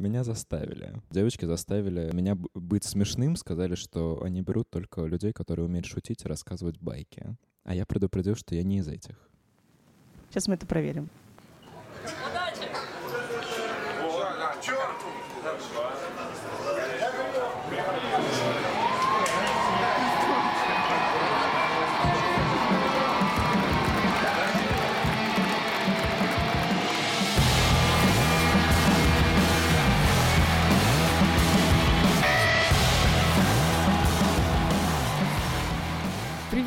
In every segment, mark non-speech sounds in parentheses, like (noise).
Меня заставили. Девочки заставили меня быть смешным, сказали, что они берут только людей, которые умеют шутить и рассказывать байки. А я предупредил, что я не из этих. Сейчас мы это проверим.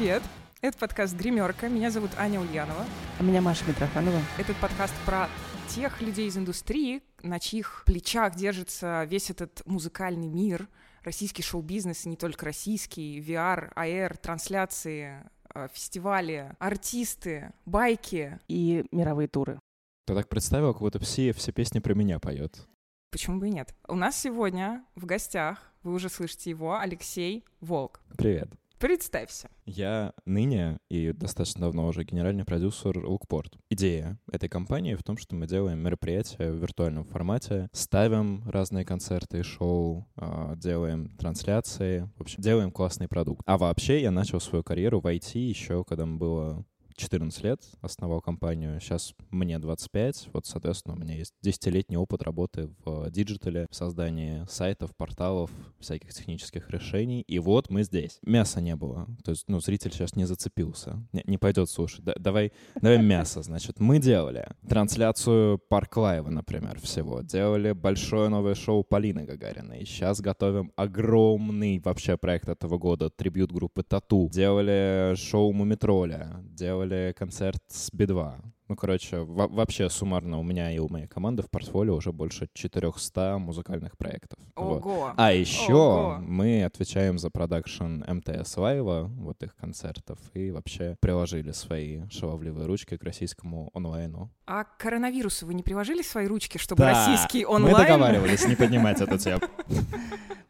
Привет! Это подкаст «Гримерка». Меня зовут Аня Ульянова. А меня Маша Митрофанова. Этот подкаст про тех людей из индустрии, на чьих плечах держится весь этот музыкальный мир, российский шоу-бизнес, и не только российский, VR, AR, трансляции, э, фестивали, артисты, байки. И мировые туры. Ты так представил, как будто все, все песни про меня поет. Почему бы и нет? У нас сегодня в гостях, вы уже слышите его, Алексей Волк. Привет. Представься. Я ныне и достаточно давно уже генеральный продюсер Lookport. Идея этой компании в том, что мы делаем мероприятия в виртуальном формате, ставим разные концерты и шоу, а, делаем трансляции, в общем, делаем классный продукт. А вообще я начал свою карьеру в IT еще, когда мне было 14 лет, основал компанию. Сейчас мне 25, вот, соответственно, у меня есть десятилетний опыт работы в диджитале, в создании сайтов, порталов, всяких технических решений. И вот мы здесь. Мяса не было. То есть, ну, зритель сейчас не зацепился. Не, не пойдет слушать. Да- давай, давай мясо, значит. Мы делали трансляцию Park Live а, например, всего. Делали большое новое шоу Полины Гагариной. Сейчас готовим огромный вообще проект этого года, трибьют группы Тату. Делали шоу Мумий Тролля. Делали концерт с Би-2. Ну, короче, во- вообще суммарно у меня и у моей команды в портфолио уже больше 400 музыкальных проектов. Вот. Ого! А еще Ого. мы отвечаем за продакшн МТС Live а, вот их концертов, и вообще приложили свои шаловливые ручки к российскому онлайну. А к коронавирусу вы не приложили свои ручки, чтобы российский мы онлайн... договаривались не поднимать эту (laughs) тему.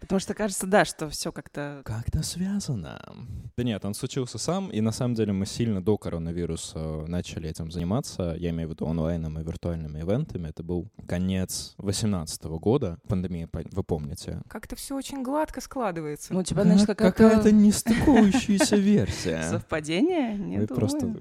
Потому что кажется, да, что все как-то... Как-то связано. Да нет, он случился сам, и на самом деле мы сильно до коронавируса начали этим заниматься. Я имею в виду онлайном и виртуальными ивентами. Это был конец 2018 года. Пандемия, вы помните. Как-то все очень гладко складывается. Ну, у тебя, значит, какая-то... Какая-то нестыкующаяся версия. (laughs) Совпадение? Не Вы думаю. просто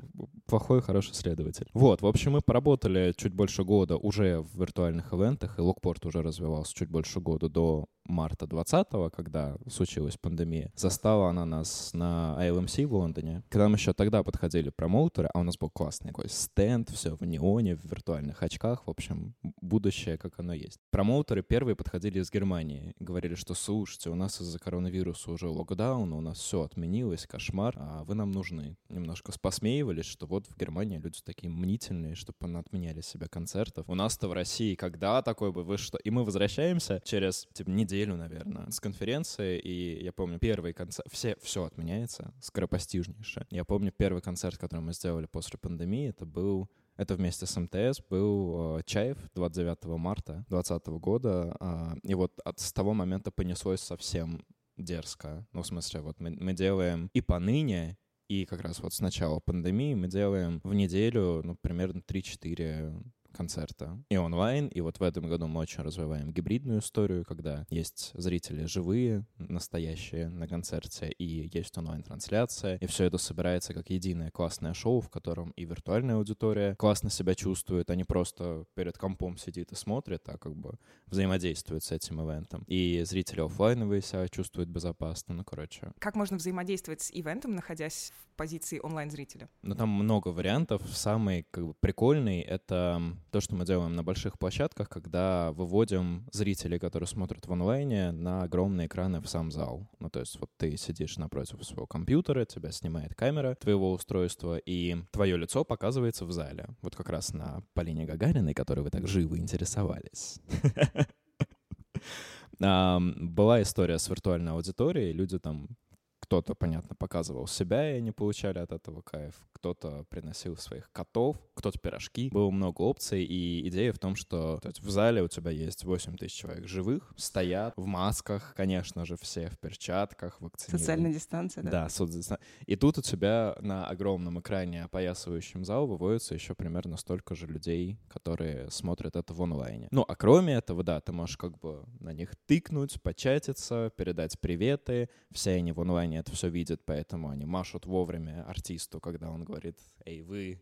плохой, хороший следователь. Вот, в общем, мы поработали чуть больше года уже в виртуальных ивентах, и Локпорт уже развивался чуть больше года до марта 20-го, когда случилась пандемия. Застала она нас на ILMC в Лондоне. Когда мы еще тогда подходили промоутеры, а у нас был классный такой стенд, все в неоне, в виртуальных очках, в общем, будущее, как оно есть. Промоутеры первые подходили из Германии, говорили, что слушайте, у нас из-за коронавируса уже локдаун, у нас все отменилось, кошмар, а вы нам нужны. Немножко посмеивались, что вот в Германии люди такие мнительные, чтобы отменяли себе концертов. У нас-то в России когда такой бы, вы что? И мы возвращаемся через типа, неделю, наверное, с конференции, и я помню первый концерт, все, все отменяется, скоропостижнейше. Я помню первый концерт, который мы сделали после пандемии, это был это вместе с МТС был э, Чаев 29 марта 2020 года. а, и вот от, с того момента понеслось совсем дерзко. Ну, в смысле, вот мы, мы делаем и поныне, и как раз вот с начала пандемии мы делаем в неделю, ну, примерно 3-4 концерта. И онлайн, и вот в этом году мы очень развиваем гибридную историю, когда есть зрители живые, настоящие на концерте, и есть онлайн-трансляция, и все это собирается как единое классное шоу, в котором и виртуальная аудитория классно себя чувствует, а не просто перед компом сидит и смотрит, а как бы взаимодействует с этим ивентом. И зрители офлайновые себя чувствуют безопасно, ну, короче. Как можно взаимодействовать с ивентом, находясь в позиции онлайн-зрителя? Но там много вариантов. Самый как бы, прикольный — это то, что мы делаем на больших площадках, когда выводим зрителей, которые смотрят в онлайне, на огромные экраны в сам зал. Ну, то есть вот ты сидишь напротив своего компьютера, тебя снимает камера твоего устройства, и твое лицо показывается в зале. Вот как раз на Полине Гагариной, которой вы так живо интересовались. (laughs) Была история с виртуальной аудиторией, люди там кто-то, понятно, показывал себя, и они получали от этого кайф. Кто-то приносил своих котов, кто-то пирожки. Было много опций, и идея в том, что то есть, в зале у тебя есть 8 тысяч человек живых, стоят в масках, конечно же, все в перчатках, вакцинированы. Социальная дистанция, да? Да, соцдистанция. И тут у тебя на огромном экране, опоясывающем зал, выводится еще примерно столько же людей, которые смотрят это в онлайне. Ну, а кроме этого, да, ты можешь как бы на них тыкнуть, початиться, передать приветы. Все они в онлайне это все видят, поэтому они машут вовремя артисту, когда он говорит, эй, вы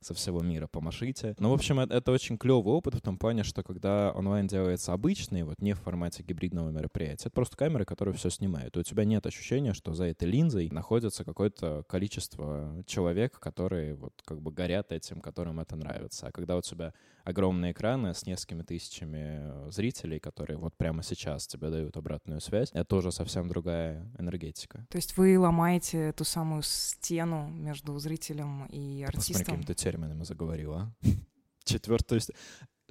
со всего мира помашите. Ну, в общем, это, это очень клевый опыт в том плане, что когда онлайн делается обычный, вот не в формате гибридного мероприятия, это просто камеры, которые все снимают. И у тебя нет ощущения, что за этой линзой находится какое-то количество человек, которые вот как бы горят этим, которым это нравится. А когда у тебя огромные экраны с несколькими тысячами э, зрителей, которые вот прямо сейчас тебе дают обратную связь, это тоже совсем другая энергетика. То есть вы ломаете ту самую стену между зрителем и артистом? Посмотри, какими-то терминами заговорила. (laughs) Четвертый, то есть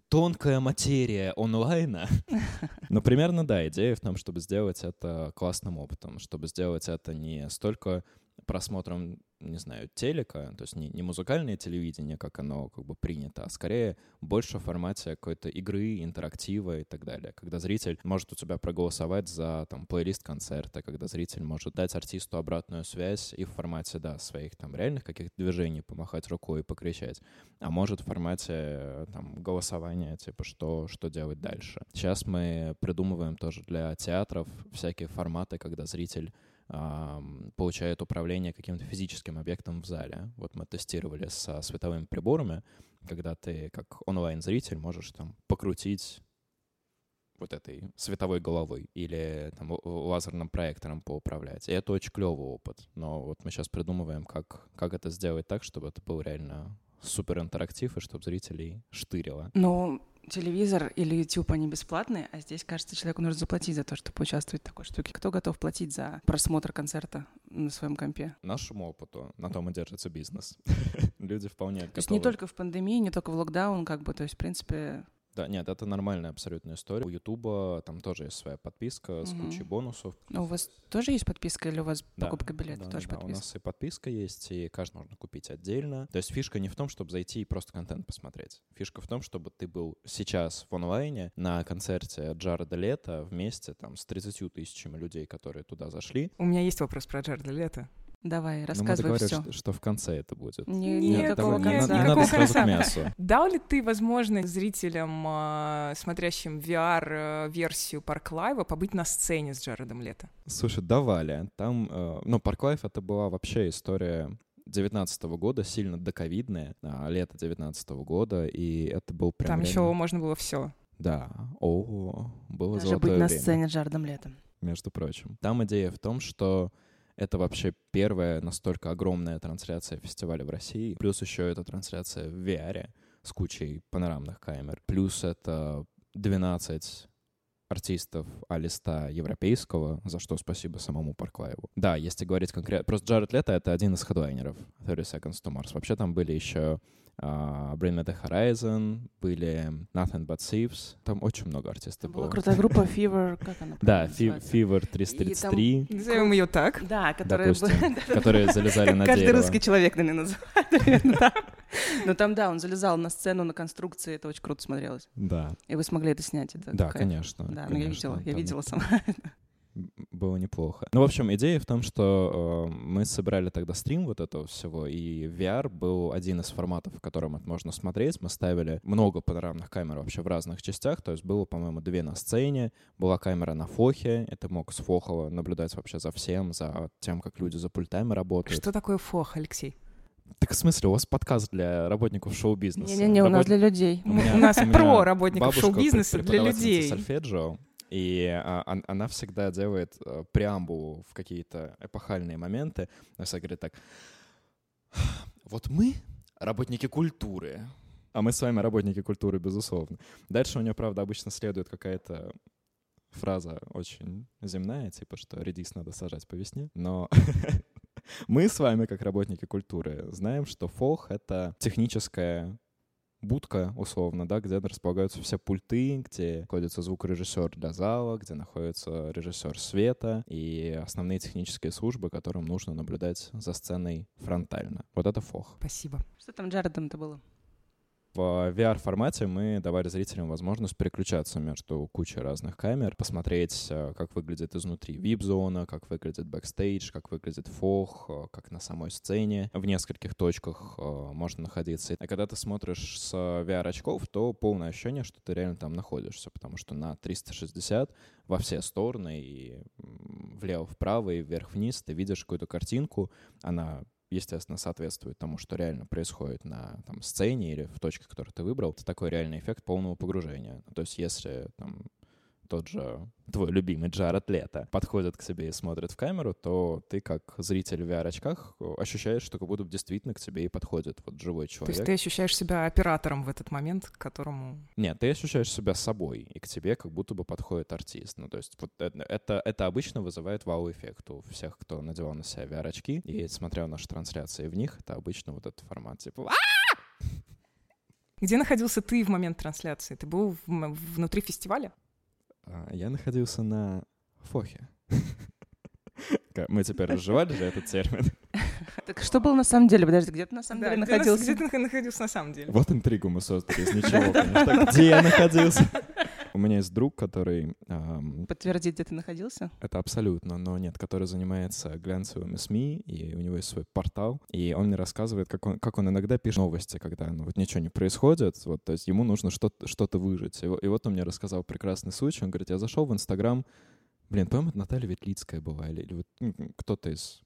тонкая материя онлайна. (laughs) Но примерно, да, идея в том, чтобы сделать это классным опытом, чтобы сделать это не столько просмотром, не знаю, телека, то есть не, не музыкальное телевидение, как оно как бы принято, а скорее больше в формате какой-то игры, интерактива и так далее. Когда зритель может у тебя проголосовать за там плейлист концерта, когда зритель может дать артисту обратную связь и в формате, да, своих там реальных каких-то движений, помахать рукой и покричать, а может в формате там голосования, типа, что, что делать дальше. Сейчас мы придумываем тоже для театров всякие форматы, когда зритель получает управление каким-то физическим объектом в зале. Вот мы тестировали со световыми приборами, когда ты как онлайн-зритель можешь там покрутить вот этой световой головой или там лазерным проектором поуправлять. И это очень клевый опыт. Но вот мы сейчас придумываем, как, как это сделать так, чтобы это был реально супер интерактив и чтобы зрителей штырило. Ну, телевизор или YouTube, они бесплатные, а здесь, кажется, человеку нужно заплатить за то, чтобы участвовать в такой штуке. Кто готов платить за просмотр концерта на своем компе? Нашему опыту на том и держится бизнес. (laughs) Люди вполне То есть не только в пандемии, не только в локдаун, как бы, то есть, в принципе, да, нет, это нормальная абсолютная история. У Ютуба там тоже есть своя подписка с угу. кучей бонусов. А у вас тоже есть подписка или у вас да, покупка билета да, тоже да, подписка? у нас и подписка есть, и каждый можно купить отдельно. То есть фишка не в том, чтобы зайти и просто контент посмотреть. Фишка в том, чтобы ты был сейчас в онлайне на концерте Джареда Лето вместе там с 30 тысячами людей, которые туда зашли. У меня есть вопрос про Джареда Лето. Давай, ну, рассказывай все. Что, что в конце это будет. Не, не, Нет, такого давай, конца. Не, не надо сразу к мясу. (laughs) Дал ли ты возможность зрителям, э, смотрящим VR-версию Park Live а, побыть на сцене с Джаредом Лето? Слушай, давали. Там, э, ну, Park Live — это была вообще история 19 года, сильно доковидная, а, лето 19 года, и это был прям... Там время... еще можно было все. Да, о, было Даже золотое быть на время, сцене с Джаредом Летом. Между прочим. Там идея в том, что это вообще первая настолько огромная трансляция фестиваля в России. Плюс еще это трансляция в VR с кучей панорамных камер. Плюс это 12 артистов а-листа европейского, за что спасибо самому Парклаеву. Да, если говорить конкретно... Просто Джаред Лето — это один из хедлайнеров 30 Seconds to Mars. Вообще там были еще uh, Bring Me The Horizon, были Nothing But Thieves. Там очень много артистов была было. крутая группа Fever, как она (laughs) Да, Fever 333. Назовем ее так. Да, которые... Допустим, (laughs) которые залезали на Каждый дерево. русский человек, наверное, называет. (laughs) Но там, да, он залезал на сцену, на конструкции, это очень круто смотрелось. Да, И вы смогли это снять. это да, кайф. конечно. Да, ну я видела, я видела сама. Было неплохо. Ну, в общем, идея в том, что э, мы собрали тогда стрим вот этого всего, и VR был один из форматов, в котором это можно смотреть. Мы ставили много панорамных камер вообще в разных частях, то есть было, по-моему, две на сцене, была камера на фохе, это мог с фохова наблюдать вообще за всем, за тем, как люди за пультами работают. Что такое фох, Алексей? Так в смысле, у вас подкаст для работников шоу-бизнеса? Не-не-не, у нас Работ- для людей. У меня- У нас у про работников шоу-бизнеса для людей. сольфеджио, и а, он- она всегда делает э, преамбулу в какие-то эпохальные моменты. Она всегда говорит так. Вот мы работники культуры, а мы с вами работники культуры, безусловно. Дальше у нее, правда, обычно следует какая-то фраза очень земная, типа, что редис надо сажать по весне, но (laughs) мы с вами, как работники культуры, знаем, что фолх — это техническая будка, условно, да, где располагаются все пульты, где находится звукорежиссер для зала, где находится режиссер света и основные технические службы, которым нужно наблюдать за сценой фронтально. Вот это фох. Спасибо. Что там Джаредом-то было? В VR-формате мы давали зрителям возможность переключаться между кучей разных камер, посмотреть, э, как выглядит изнутри VIP-зона, как выглядит бэкстейдж, как выглядит FOH, э, как на самой сцене. В нескольких точках э, можно находиться. А когда ты смотришь с VR-очков, то полное ощущение, что ты реально там находишься, потому что на 360 во все стороны, и влево-вправо, и вверх-вниз ты видишь какую-то картинку, она естественно, соответствует тому, что реально происходит на там, сцене или в точке, которую ты выбрал, это такой реальный эффект полного погружения. То есть если там, тот же твой любимый Джаред Лето подходит к себе и смотрит в камеру, то ты как зритель в VR-очках ощущаешь, что как будто действительно к тебе и подходит вот живой человек. То есть ты ощущаешь себя оператором в этот момент, к которому... Нет, ты ощущаешь себя собой, и к тебе как будто бы подходит артист. Ну, то есть вот это, это обычно вызывает вау-эффект у всех, кто надевал на себя VR-очки и смотрел наши трансляции в них, это обычно вот этот формат, типа где находился ты в момент трансляции? Ты был внутри фестиваля? А, я находился на Фохе. Мы теперь разжевали же этот термин. Так что было на самом деле? Подожди, где ты на самом деле находился? Где ты находился на самом деле? Вот интригу мы создали из (laughs) ничего. Где я находился? (laughs) У меня есть друг, который... Эм, Подтвердить, где ты находился? Это абсолютно, но нет, который занимается глянцевыми СМИ, и у него есть свой портал, и он мне рассказывает, как он, как он иногда пишет новости, когда ну, вот ничего не происходит, вот, то есть ему нужно что-то что выжить. И, и вот он мне рассказал прекрасный случай, он говорит, я зашел в Инстаграм, блин, по-моему, это Наталья Ветлицкая была, или, или вот ну, кто-то из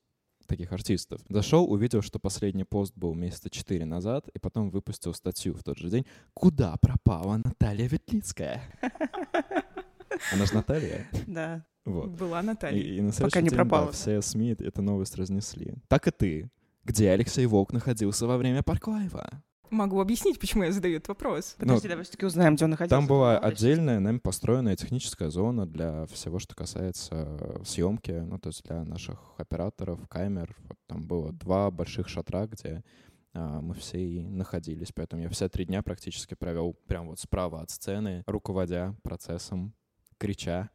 таких артистов. Зашел, увидел, что последний пост был месяца четыре назад, и потом выпустил статью в тот же день. Куда пропала Наталья Ветлицкая? (laughs) Она же Наталья. Да. Вот. Была Наталья. И, и на Пока не день, пропала. Да, все СМИ эту новость разнесли. Так и ты. Где Алексей Волк находился во время Парклайва? Могу объяснить, почему я задаю этот вопрос. Подожди, Но давай все-таки узнаем, где он находился. Там была отдельная, нами построенная техническая зона для всего, что касается съемки, ну, то есть для наших операторов, камер. Вот там было два больших шатра, где а, мы все и находились. Поэтому я все три дня практически провел прям вот справа от сцены, руководя процессом крича.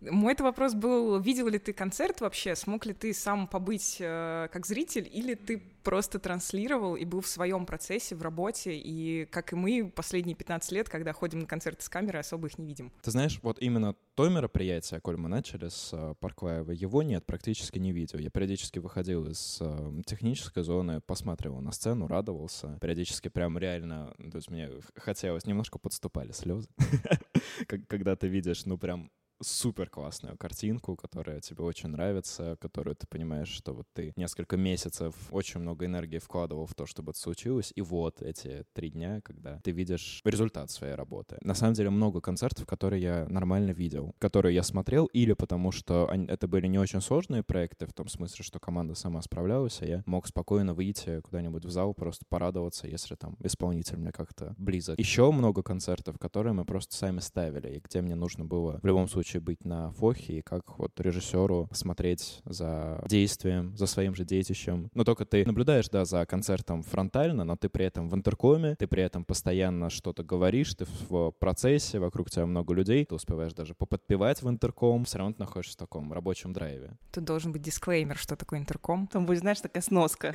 Мой это вопрос был, видел ли ты концерт вообще, смог ли ты сам побыть э, как зритель, или ты просто транслировал и был в своем процессе, в работе, и, как и мы, последние 15 лет, когда ходим на концерты с камерой, особо их не видим. Ты знаешь, вот именно то мероприятие, коль мы начали с uh, Парклаева, его нет, практически не видел. Я периодически выходил из uh, технической зоны, посматривал на сцену, радовался. Периодически прям реально, то есть мне хотелось, немножко подступали слезы, (laughs) когда ты видишь, ну, прям супер классную картинку, которая тебе очень нравится, которую ты понимаешь, что вот ты несколько месяцев очень много энергии вкладывал в то, чтобы это случилось, и вот эти три дня, когда ты видишь результат своей работы. На самом деле много концертов, которые я нормально видел, которые я смотрел, или потому что они, это были не очень сложные проекты, в том смысле, что команда сама справлялась, а я мог спокойно выйти куда-нибудь в зал, просто порадоваться, если там исполнитель мне как-то близок. Еще много концертов, которые мы просто сами ставили, и где мне нужно было в любом случае случае быть на фохе и как вот режиссеру смотреть за действием, за своим же детищем. Но только ты наблюдаешь, да, за концертом фронтально, но ты при этом в интеркоме, ты при этом постоянно что-то говоришь, ты в процессе, вокруг тебя много людей, ты успеваешь даже поподпевать в интерком, все равно ты находишься в таком рабочем драйве. Тут должен быть дисклеймер, что такое интерком. Там будет, знаешь, такая сноска.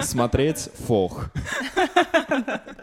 Смотреть фох. (laughs)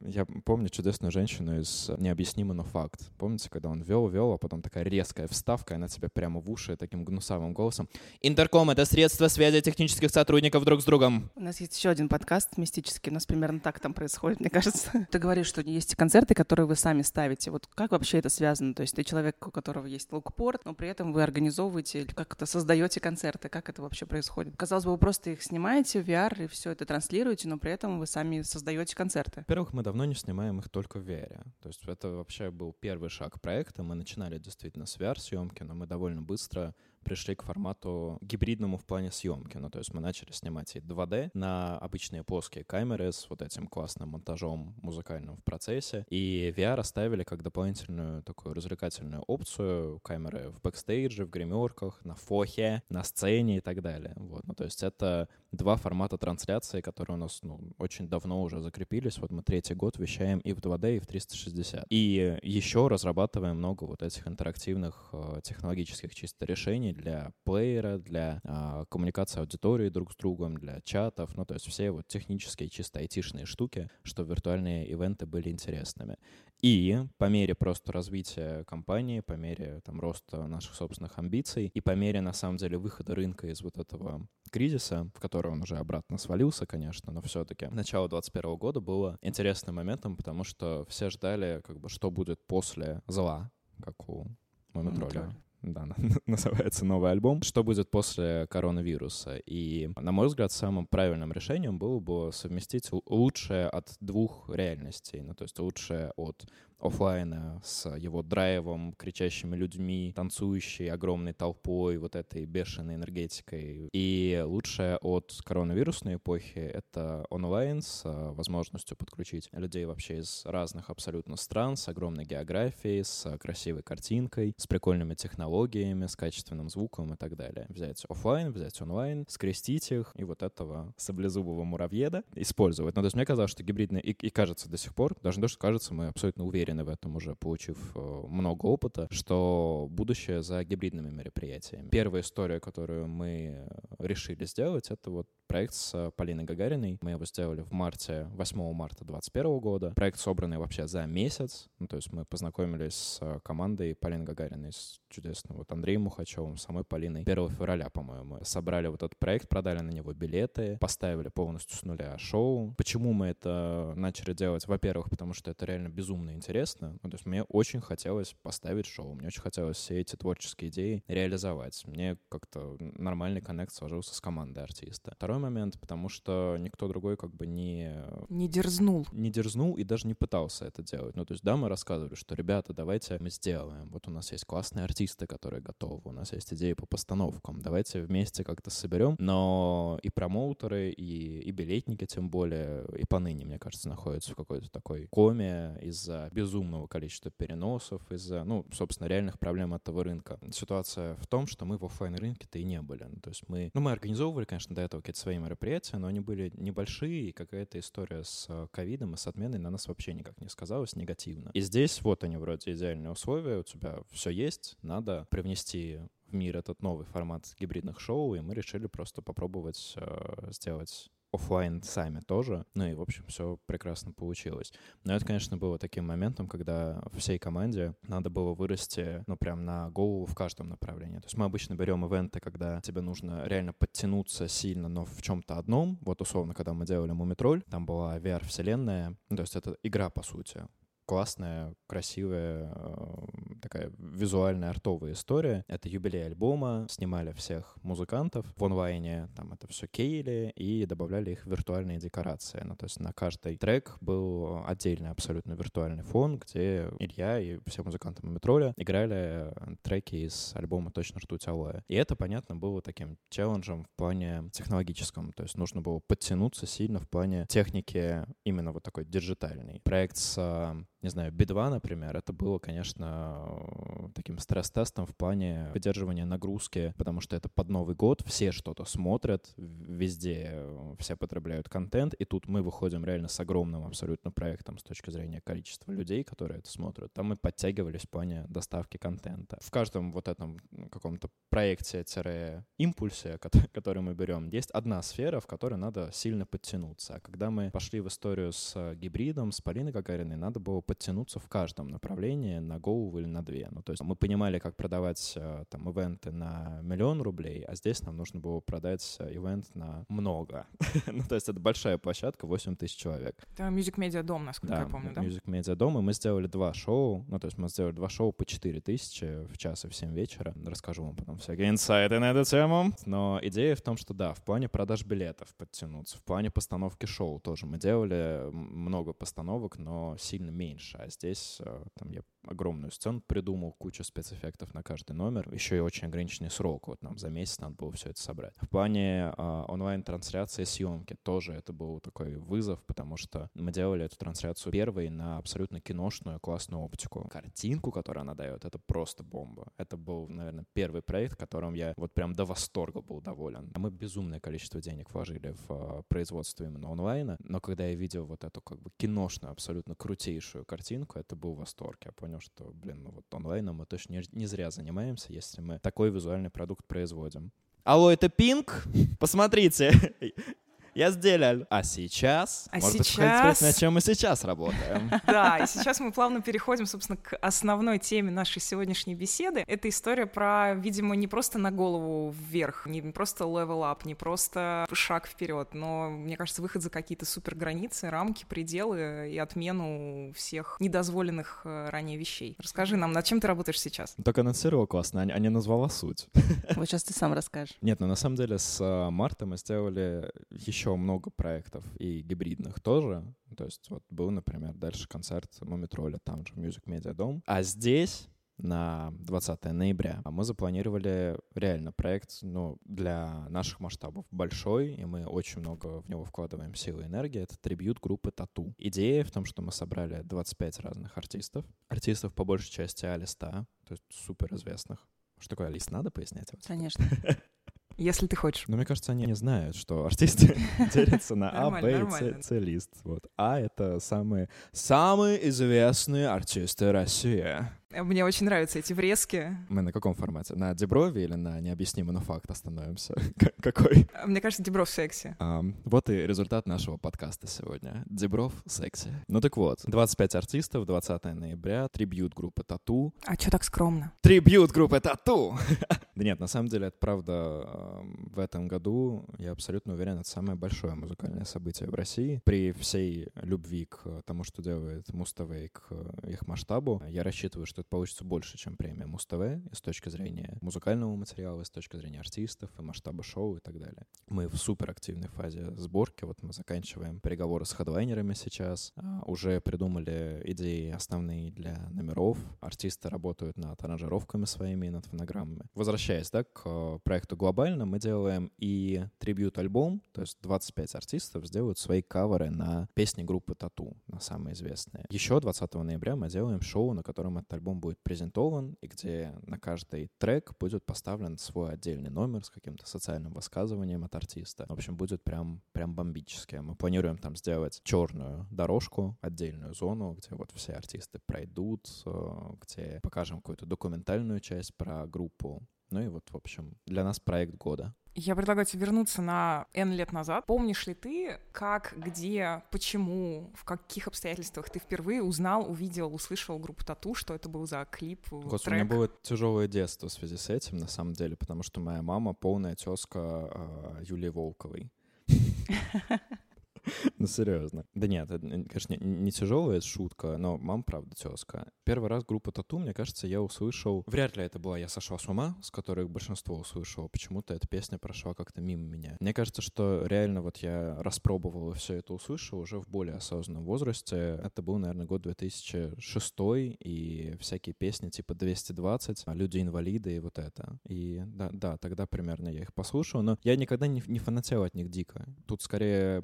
Я помню чудесную женщину из «Необъяснимо, но факт». Помните, когда он вел, вел, а потом такая резкая вставка, она тебе прямо в уши таким гнусавым голосом. Интерком — это средство связи технических сотрудников друг с другом. У нас есть еще один подкаст мистический, у нас примерно так там происходит, мне кажется. (laughs) Ты говоришь, что есть концерты, которые вы сами ставите. Вот как вообще это связано? То есть ты человек, у которого есть лукпорт, но при этом вы организовываете или как-то создаете концерты. Как это вообще происходит? Казалось бы, вы просто их снимаете в VR и все это транслируете, но при этом вы сами создаете концерты. Во-первых, мы давно не снимаем их только в VR. То есть это вообще был первый шаг проекта. Мы начинали действительно с VR-съемки, но мы довольно быстро пришли к формату гибридному в плане съемки. Ну, то есть мы начали снимать и 2D на обычные плоские камеры с вот этим классным монтажом музыкальным в процессе. И VR оставили как дополнительную такую развлекательную опцию камеры в бэкстейдже, в гримерках, на фохе, на сцене и так далее. Вот. Ну, то есть это два формата трансляции, которые у нас ну, очень давно уже закрепились. Вот мы третий год вещаем и в 2D, и в 360. И еще разрабатываем много вот этих интерактивных э, технологических чисто решений для плеера, для э, коммуникации аудитории друг с другом, для чатов. Ну, то есть все вот технические, чисто айтишные штуки, что виртуальные ивенты были интересными. И по мере просто развития компании, по мере там роста наших собственных амбиций и по мере, на самом деле, выхода рынка из вот этого кризиса, в который он уже обратно свалился, конечно, но все-таки начало 2021 года было интересным моментом, потому что все ждали, как бы, что будет после зла, как у Мумитроля да, (laughs) называется новый альбом. Что будет после коронавируса? И, на мой взгляд, самым правильным решением было бы совместить лучшее от двух реальностей. Ну, то есть лучшее от офлайна с его драйвом, кричащими людьми, танцующей огромной толпой, вот этой бешеной энергетикой. И лучшее от коронавирусной эпохи — это онлайн с а, возможностью подключить людей вообще из разных абсолютно стран, с огромной географией, с красивой картинкой, с прикольными технологиями, с качественным звуком и так далее. Взять офлайн, взять онлайн, скрестить их и вот этого саблезубого муравьеда использовать. Но ну, то есть мне казалось, что гибридный, и, и кажется до сих пор, даже то, что кажется, мы абсолютно уверены уверены в этом уже, получив э, много опыта, что будущее за гибридными мероприятиями. Первая история, которую мы решили сделать, это вот проект с Полиной Гагариной. Мы его сделали в марте, 8 марта 2021 года. Проект собранный вообще за месяц. Ну, то есть мы познакомились с командой Полины Гагариной, с чудесным вот Андреем Мухачевым, самой Полиной. 1 февраля, по-моему, собрали вот этот проект, продали на него билеты, поставили полностью с нуля шоу. Почему мы это начали делать? Во-первых, потому что это реально безумно интересно. Ну, то есть мне очень хотелось поставить шоу, мне очень хотелось все эти творческие идеи реализовать. Мне как-то нормальный коннект сложился с командой артиста. Второй момент, потому что никто другой как бы не... Не дерзнул. Не дерзнул и даже не пытался это делать. Ну, то есть, да, мы рассказывали, что, ребята, давайте мы сделаем. Вот у нас есть классные артисты, которые готовы, у нас есть идеи по постановкам. Давайте вместе как-то соберем. Но и промоутеры, и, и билетники, тем более, и поныне, мне кажется, находятся в какой-то такой коме из-за безумного количества переносов, из-за, ну, собственно, реальных проблем этого рынка. Ситуация в том, что мы в офлайн рынке-то и не были. Ну, то есть мы, ну, мы организовывали, конечно, до этого какие-то свои мероприятия, но они были небольшие, и какая-то история с э, ковидом и с отменой на нас вообще никак не сказалась негативно. И здесь вот они вроде идеальные условия, у тебя все есть, надо привнести в мир этот новый формат гибридных шоу, и мы решили просто попробовать э, сделать офлайн сами тоже. Ну и, в общем, все прекрасно получилось. Но это, конечно, было таким моментом, когда всей команде надо было вырасти, ну, прям на голову в каждом направлении. То есть мы обычно берем ивенты, когда тебе нужно реально подтянуться сильно, но в чем-то одном. Вот, условно, когда мы делали Мумитроль, там была VR-вселенная, ну, то есть это игра, по сути классная, красивая, э, такая визуальная артовая история. Это юбилей альбома, снимали всех музыкантов в онлайне, там это все кейли и добавляли их в виртуальные декорации. Ну, то есть на каждый трек был отдельный абсолютно виртуальный фон, где Илья и все музыканты Метроля играли треки из альбома «Точно ртуть алоэ». И это, понятно, было таким челленджем в плане технологическом, то есть нужно было подтянуться сильно в плане техники именно вот такой диджитальной. Проект с не знаю, Би-2, например, это было, конечно, таким стресс-тестом в плане выдерживания нагрузки, потому что это под Новый год, все что-то смотрят, везде все потребляют контент, и тут мы выходим реально с огромным абсолютно проектом с точки зрения количества людей, которые это смотрят. Там мы подтягивались в плане доставки контента. В каждом вот этом каком-то проекте-импульсе, (laughs) который мы берем, есть одна сфера, в которой надо сильно подтянуться. А когда мы пошли в историю с гибридом, с Полиной Гагариной, надо было подтянуться в каждом направлении на голову или на две. Ну, то есть мы понимали, как продавать э, там ивенты на миллион рублей, а здесь нам нужно было продать э, ивент на много. (laughs) ну, то есть это большая площадка, 8 тысяч человек. Это Music Media Дом, насколько да, я помню, да? Music Media Дом, и мы сделали два шоу, ну, то есть мы сделали два шоу по 4 тысячи в час и в 7 вечера. Расскажу вам потом всякие инсайты на эту тему. Но идея в том, что да, в плане продаж билетов подтянуться, в плане постановки шоу тоже. Мы делали много постановок, но сильно меньше меньше, а здесь э, там я огромную сцену придумал, кучу спецэффектов на каждый номер, еще и очень ограниченный срок, вот нам за месяц надо было все это собрать. В плане э, онлайн-трансляции съемки тоже это был такой вызов, потому что мы делали эту трансляцию первой на абсолютно киношную классную оптику. Картинку, которую она дает, это просто бомба. Это был, наверное, первый проект, которым я вот прям до восторга был доволен. Мы безумное количество денег вложили в э, производство именно онлайна, но когда я видел вот эту как бы киношную, абсолютно крутейшую картинку, это был восторг. Я понял, что, блин, ну вот онлайном мы точно не, не зря занимаемся, если мы такой визуальный продукт производим. Алло, это Пинк? Посмотрите, я сделал. А сейчас? А может сейчас... быть, спросить, над чем мы сейчас работаем? (laughs) Да, и сейчас мы плавно переходим, собственно, к основной теме нашей сегодняшней беседы. Это история про, видимо, не просто на голову вверх, не просто level up, не просто шаг вперед, но, мне кажется, выход за какие-то супер границы, рамки, пределы и отмену всех недозволенных э, ранее вещей. Расскажи нам, над чем ты работаешь сейчас? Только анонсировала классно, а не назвала суть. Вот сейчас ты сам расскажешь. Нет, ну на самом деле с э, марта мы сделали еще еще много проектов и гибридных тоже. То есть вот был, например, дальше концерт Мумитроля, там же Music Media Дом. А здесь на 20 ноября. А мы запланировали реально проект ну, для наших масштабов большой, и мы очень много в него вкладываем силы и энергии. Это трибют группы Тату. Идея в том, что мы собрали 25 разных артистов. Артистов по большей части А-листа, то есть супер известных. Что такое лист, надо пояснять? Конечно. (laughs) Если ты хочешь. Но мне кажется, они не знают, что артисты (laughs) (laughs) делятся на А, Б и С лист. Вот. А — это самые, самые известные артисты России. Мне очень нравятся эти врезки. Мы на каком формате? На Деброве или на необъяснимый, но факт остановимся? (laughs) Какой? Мне кажется, Дебров секси. Um, вот и результат нашего подкаста сегодня. Дебров секси. Ну так вот, 25 артистов, 20 ноября, трибют группы Тату. А чё так скромно? Трибют группы Тату! (laughs) да нет, на самом деле, это правда, в этом году, я абсолютно уверен, это самое большое музыкальное событие в России. При всей любви к тому, что делает Муставей, к их масштабу, я рассчитываю, что это получится больше, чем премия Муз-ТВ и с точки зрения музыкального материала, и с точки зрения артистов и масштаба шоу и так далее. Мы в суперактивной фазе сборки, вот мы заканчиваем переговоры с хедлайнерами сейчас, а, уже придумали идеи основные для номеров, артисты работают над аранжировками своими, над фонограммами. Возвращаясь, да, к проекту глобально, мы делаем и трибют-альбом, то есть 25 артистов сделают свои каверы на песни группы Тату, на самые известные. Еще 20 ноября мы делаем шоу, на котором этот альбом альбом будет презентован, и где на каждый трек будет поставлен свой отдельный номер с каким-то социальным высказыванием от артиста. В общем, будет прям, прям бомбически. Мы планируем там сделать черную дорожку, отдельную зону, где вот все артисты пройдут, э, где покажем какую-то документальную часть про группу. Ну и вот, в общем, для нас проект года. Я предлагаю тебе вернуться на N лет назад. Помнишь ли ты, как, где, почему, в каких обстоятельствах ты впервые узнал, увидел, услышал группу Тату, что это был за клип, Господи, трек? у меня было тяжелое детство в связи с этим, на самом деле, потому что моя мама полная тезка э, Юлии Волковой. (laughs) (laughs) Ну, серьезно. Да нет, это, конечно, не тяжелая шутка, но мам, правда, тезка. Первый раз группа Тату, мне кажется, я услышал... Вряд ли это была «Я сошла с ума», с которых большинство услышало. Почему-то эта песня прошла как-то мимо меня. Мне кажется, что реально вот я распробовал и все это услышал уже в более осознанном возрасте. Это был, наверное, год 2006, и всякие песни типа 220, «Люди-инвалиды» и вот это. И да, да, тогда примерно я их послушал, но я никогда не, не фанател от них дико. Тут скорее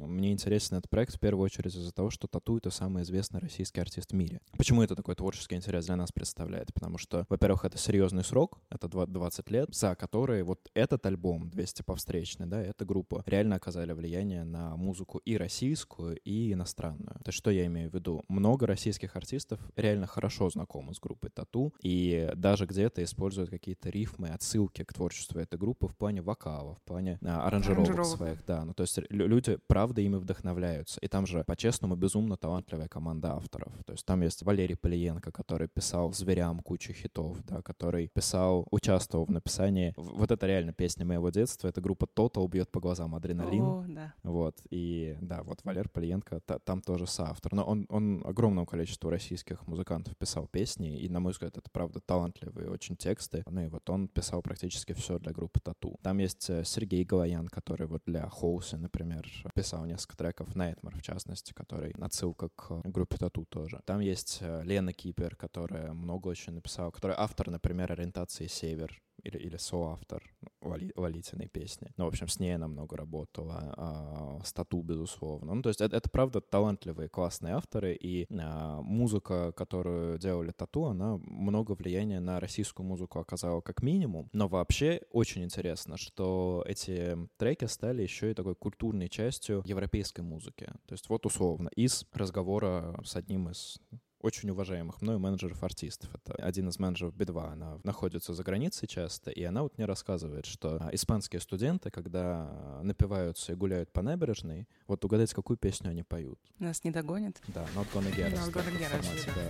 мне интересен этот проект в первую очередь из-за того, что Тату — это самый известный российский артист в мире. Почему это такой творческий интерес для нас представляет? Потому что, во-первых, это серьезный срок, это 20 лет, за которые вот этот альбом «200 по встречной», да, эта группа реально оказали влияние на музыку и российскую, и иностранную. То есть что я имею в виду? Много российских артистов реально хорошо знакомы с группой Тату, и даже где-то используют какие-то рифмы, отсылки к творчеству этой группы в плане вокала, в плане а, аранжировок, аранжировок своих, да. Ну, то есть люди правда ими вдохновляются. И там же, по-честному, безумно талантливая команда авторов. То есть там есть Валерий Полиенко, который писал «Зверям» кучу хитов, да, который писал, участвовал в написании. Вот это реально песня моего детства. Это группа Total бьет по глазам адреналин. О, да. Вот. И да, вот Валер Полиенко та, там тоже соавтор. Но он, он огромному количеству российских музыкантов писал песни. И, на мой взгляд, это правда талантливые очень тексты. Ну и вот он писал практически все для группы Тату. Там есть э, Сергей Галаян, который вот для Хоуса, например, писал несколько треков, Nightmare, в частности, который отсылка к группе Тату тоже. Там есть э, Лена Кипер, которая много очень написала, которая автор, например, ориентации «Север», или, или соавтор Вали, Валитиной песни. Ну, в общем, с ней она много работала, а, стату, безусловно. Ну, то есть это, это правда талантливые, классные авторы, и а, музыка, которую делали Тату, она много влияния на российскую музыку оказала как минимум. Но вообще очень интересно, что эти треки стали еще и такой культурной частью европейской музыки. То есть вот условно из разговора с одним из очень уважаемых мною менеджеров-артистов. Это один из менеджеров B2, она находится за границей часто, и она вот мне рассказывает, что а, испанские студенты, когда напиваются и гуляют по набережной, вот угадайте, какую песню они поют. Нас не догонят? Да, Not Gonna Get Us. Not Gonna Get Us, да.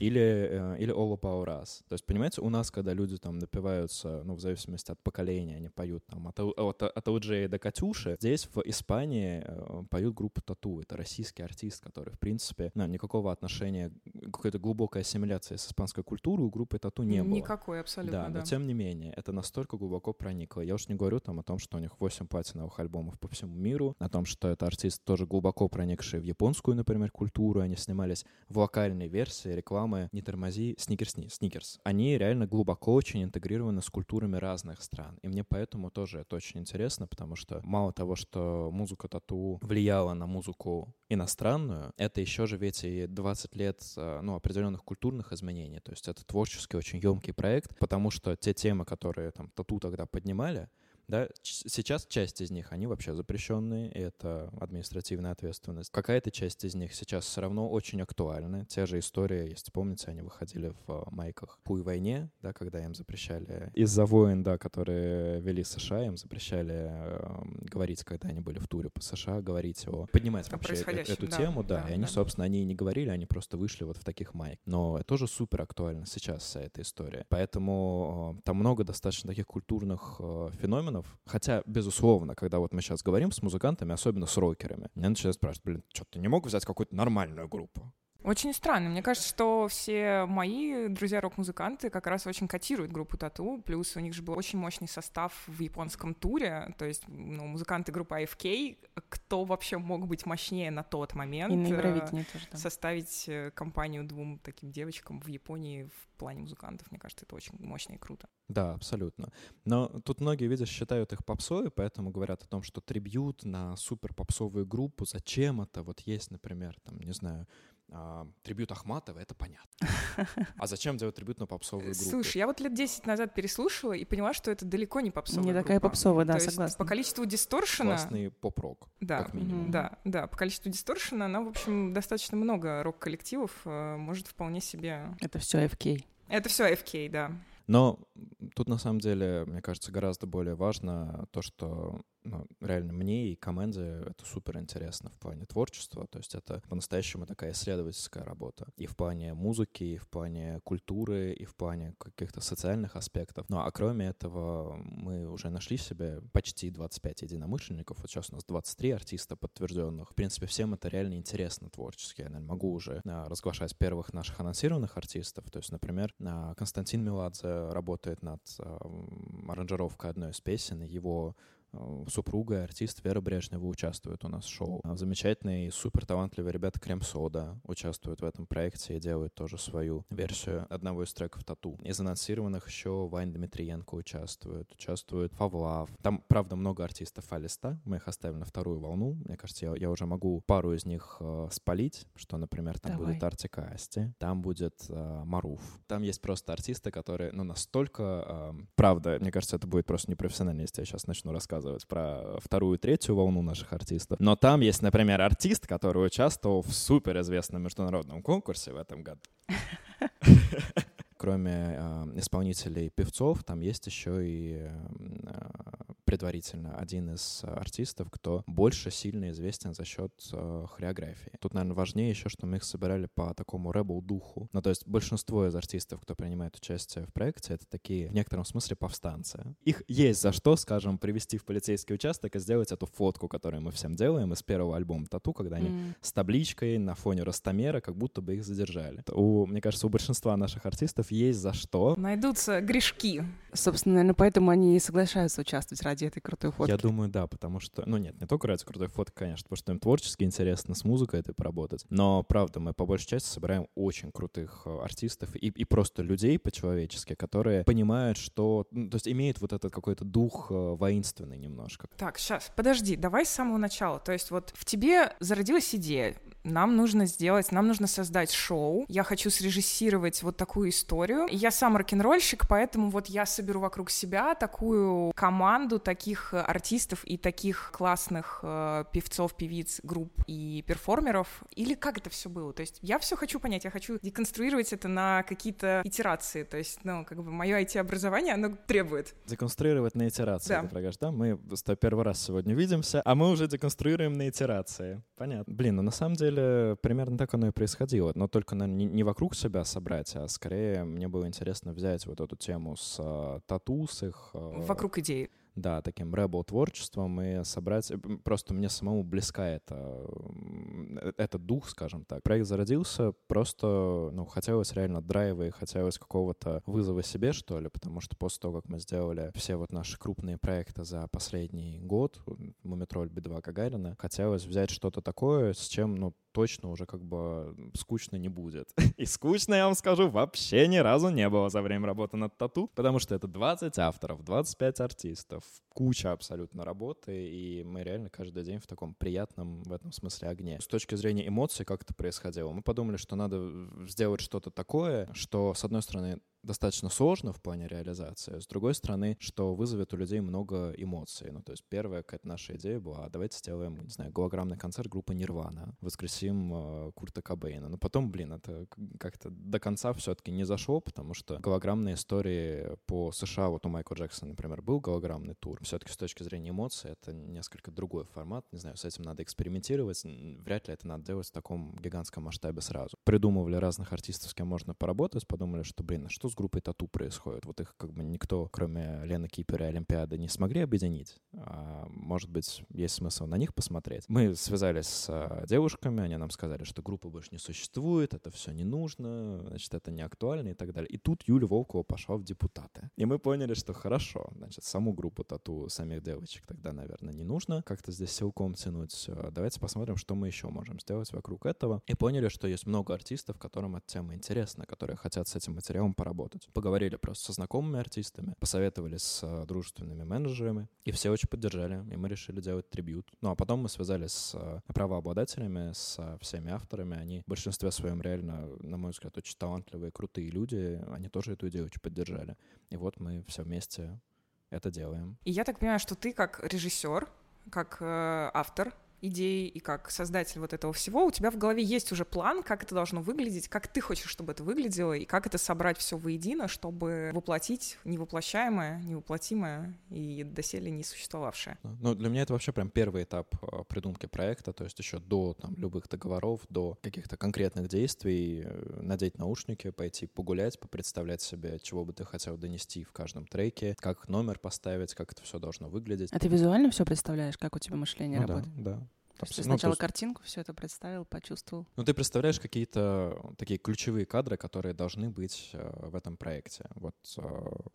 Или, э, или All About Us. То есть, понимаете, у нас, когда люди там напиваются, ну, в зависимости от поколения, они поют там от, от, от OJ до Катюши, здесь в Испании э, поют группу Тату. Это российский артист, который, в принципе, ну, никакого отношения какой-то глубокой ассимиляции с испанской культурой у группы Тату не было. Никакой, абсолютно, да. но тем не менее, это настолько глубоко проникло. Я уж не говорю там о том, что у них 8 платиновых альбомов по всему миру, о том, что это артист тоже глубоко проникший в японскую, например, культуру. Они снимались в локальной версии рекламы «Не тормози, сникерс, не, сникерс». Они реально глубоко очень интегрированы с культурами разных стран. И мне поэтому тоже это очень интересно, потому что мало того, что музыка тату влияла на музыку иностранную, это еще же ведь и 20 лет ну, определенных культурных изменений. То есть это творческий очень емкий проект, потому что те темы, которые там тату тогда поднимали, да, сейчас часть из них, они вообще запрещенные, и это административная ответственность. Какая-то часть из них сейчас все равно очень актуальна. Те же истории, если помните, они выходили в э, майках «Пуй войне», да, когда им запрещали из-за войн, да, которые вели США, им запрещали э, говорить, когда они были в туре по США, говорить о... поднимать о вообще э, эту да, тему, да, да, и они, да. собственно, они и не говорили, они просто вышли вот в таких майк. Но это тоже супер актуально сейчас вся эта история. Поэтому э, там много достаточно таких культурных э, феноменов, феноменов. Хотя, безусловно, когда вот мы сейчас говорим с музыкантами, особенно с рокерами, меня начинают спрашивать, блин, что, ты не мог взять какую-то нормальную группу? Очень странно. Мне кажется, что все мои друзья рок-музыканты как раз очень котируют группу Тату, плюс у них же был очень мощный состав в японском туре, то есть ну, музыканты группы AFK, кто вообще мог быть мощнее на тот момент? И на Евровидении тоже, да. Составить э, компанию двум таким девочкам в Японии в плане музыкантов, мне кажется, это очень мощно и круто. Да, абсолютно. Но тут многие, видишь, считают их попсой, поэтому говорят о том, что трибют на супер попсовую группу, зачем это? Вот есть, например, там, не знаю, а, трибют Ахматова, это понятно. (laughs) А зачем делать трибют на попсовую группу? Слушай, я вот лет 10 назад переслушала и поняла, что это далеко не попсовая Не такая попсовая, да, То есть согласна. по количеству дисторшена... Классный поп-рок, Да, как минимум. да, да. По количеству дисторшена она, в общем, достаточно много рок-коллективов э, может вполне себе... Это все FK. Это все AFK, да. Но тут на самом деле, мне кажется, гораздо более важно то, что ну, реально мне и команде это супер интересно в плане творчества. То есть это по-настоящему такая исследовательская работа. И в плане музыки, и в плане культуры, и в плане каких-то социальных аспектов. Ну а кроме этого мы уже нашли себе почти 25 единомышленников. Вот сейчас у нас 23 артиста подтвержденных. В принципе, всем это реально интересно творчески. Я, наверное, могу уже а, разглашать первых наших анонсированных артистов. То есть, например, а, Константин Меладзе работает над а, аранжировкой одной из песен. Его супруга и артист Вера Брежнева участвует у нас в шоу. А замечательные, супер талантливые ребята Крем Сода участвуют в этом проекте и делают тоже свою версию одного из треков Тату. Из анонсированных еще Вань Дмитриенко участвует, участвует Фавлав. Там, правда, много артистов Алиста, мы их оставим на вторую волну. Мне кажется, я, я уже могу пару из них э, спалить, что, например, там Давай. будет Артика Асти, там будет э, Маруф. Там есть просто артисты, которые, ну, настолько... Э, правда, мне кажется, это будет просто непрофессионально, если я сейчас начну рассказывать про вторую, третью волну наших артистов. Но там есть, например, артист, который участвовал в суперизвестном международном конкурсе в этом году. (laughs) Кроме э, исполнителей певцов, там есть еще и э, предварительно один из артистов, кто больше сильно известен за счет э, хореографии. Тут, наверное, важнее еще, что мы их собирали по такому рэбл духу. Ну, то есть большинство из артистов, кто принимает участие в проекте, это такие в некотором смысле повстанцы. Их есть за что, скажем, привести в полицейский участок и сделать эту фотку, которую мы всем делаем из первого альбома Тату, когда они М. с табличкой на фоне Ростомера, как будто бы их задержали. У, мне кажется, у большинства наших артистов есть за что. Найдутся грешки. Собственно, наверное, поэтому они и соглашаются участвовать ради ради этой крутой фотки. Я думаю, да, потому что... Ну нет, не только ради крутой фотки, конечно, потому что им творчески интересно с музыкой этой поработать. Но, правда, мы по большей части собираем очень крутых э, артистов и, и просто людей по-человечески, которые понимают, что... Ну, то есть имеют вот этот какой-то дух э, воинственный немножко. Так, сейчас, подожди, давай с самого начала. То есть вот в тебе зародилась идея, нам нужно сделать, нам нужно создать шоу, я хочу срежиссировать вот такую историю. Я сам рок-н-ролльщик, поэтому вот я соберу вокруг себя такую команду таких артистов и таких классных э, певцов, певиц, групп и перформеров. Или как это все было? То есть я все хочу понять, я хочу деконструировать это на какие-то итерации. То есть, ну, как бы мое IT-образование, оно требует. Деконструировать на итерации, да. ты прогаш, да? Мы с тобой первый раз сегодня видимся, а мы уже деконструируем на итерации. Понятно. Блин, ну на самом деле примерно так оно и происходило, но только наверное, не, не вокруг себя собрать, а скорее мне было интересно взять вот эту тему с э, тату, с их... Э, вокруг идеи да, таким рэбл творчеством и собрать... Просто мне самому близка это, э, этот дух, скажем так. Проект зародился просто, ну, хотелось реально драйва и хотелось какого-то вызова себе, что ли, потому что после того, как мы сделали все вот наши крупные проекты за последний год, Мумитроль, Би-2, Гагарина, хотелось взять что-то такое, с чем, ну, точно уже как бы скучно не будет. (laughs) И скучно, я вам скажу, вообще ни разу не было за время работы над тату, потому что это 20 авторов, 25 артистов, куча абсолютно работы, и мы реально каждый день в таком приятном в этом смысле огне. С точки зрения эмоций, как это происходило, мы подумали, что надо сделать что-то такое, что, с одной стороны, достаточно сложно в плане реализации. С другой стороны, что вызовет у людей много эмоций. Ну, то есть первая какая-то наша идея была, а давайте сделаем, не знаю, голограммный концерт группы Нирвана, воскресим э, Курта Кобейна. Но потом, блин, это как-то до конца все-таки не зашло, потому что голограммные истории по США, вот у Майкла Джексона, например, был голограммный тур. Все-таки с точки зрения эмоций это несколько другой формат. Не знаю, с этим надо экспериментировать. Вряд ли это надо делать в таком гигантском масштабе сразу. Придумывали разных артистов, с кем можно поработать, подумали, что, блин, а что с группой Тату происходит. Вот их как бы никто, кроме Лены Кипера и Олимпиады, не смогли объединить. А, может быть, есть смысл на них посмотреть. Мы связались с а, девушками, они нам сказали, что группа больше не существует, это все не нужно, значит, это не актуально и так далее. И тут Юля Волкова пошла в депутаты. И мы поняли, что хорошо, значит, саму группу Тату самих девочек тогда, наверное, не нужно как-то здесь силком тянуть. Давайте посмотрим, что мы еще можем сделать вокруг этого. И поняли, что есть много артистов, которым эта тема интересна, которые хотят с этим материалом поработать работать. Поговорили просто со знакомыми артистами, посоветовали с э, дружественными менеджерами, и все очень поддержали, и мы решили делать трибют. Ну а потом мы связались с э, правообладателями, с э, всеми авторами. Они в большинстве своем реально, на мой взгляд, очень талантливые, крутые люди. Они тоже эту идею очень поддержали. И вот мы все вместе это делаем. И я так понимаю, что ты как режиссер, как э, автор идеи и как создатель вот этого всего, у тебя в голове есть уже план, как это должно выглядеть, как ты хочешь, чтобы это выглядело, и как это собрать все воедино, чтобы воплотить невоплощаемое, невоплотимое и доселе не существовавшее. Ну, для меня это вообще прям первый этап а, придумки проекта, то есть еще до там, любых договоров, до каких-то конкретных действий, э, надеть наушники, пойти погулять, попредставлять себе, чего бы ты хотел донести в каждом треке, как номер поставить, как это все должно выглядеть. А ты визуально все представляешь, как у тебя мышление ну, работает? Да, да. То есть ты сначала ну, есть... картинку все это представил, почувствовал. Ну, ты представляешь какие-то такие ключевые кадры, которые должны быть э, в этом проекте. Вот э,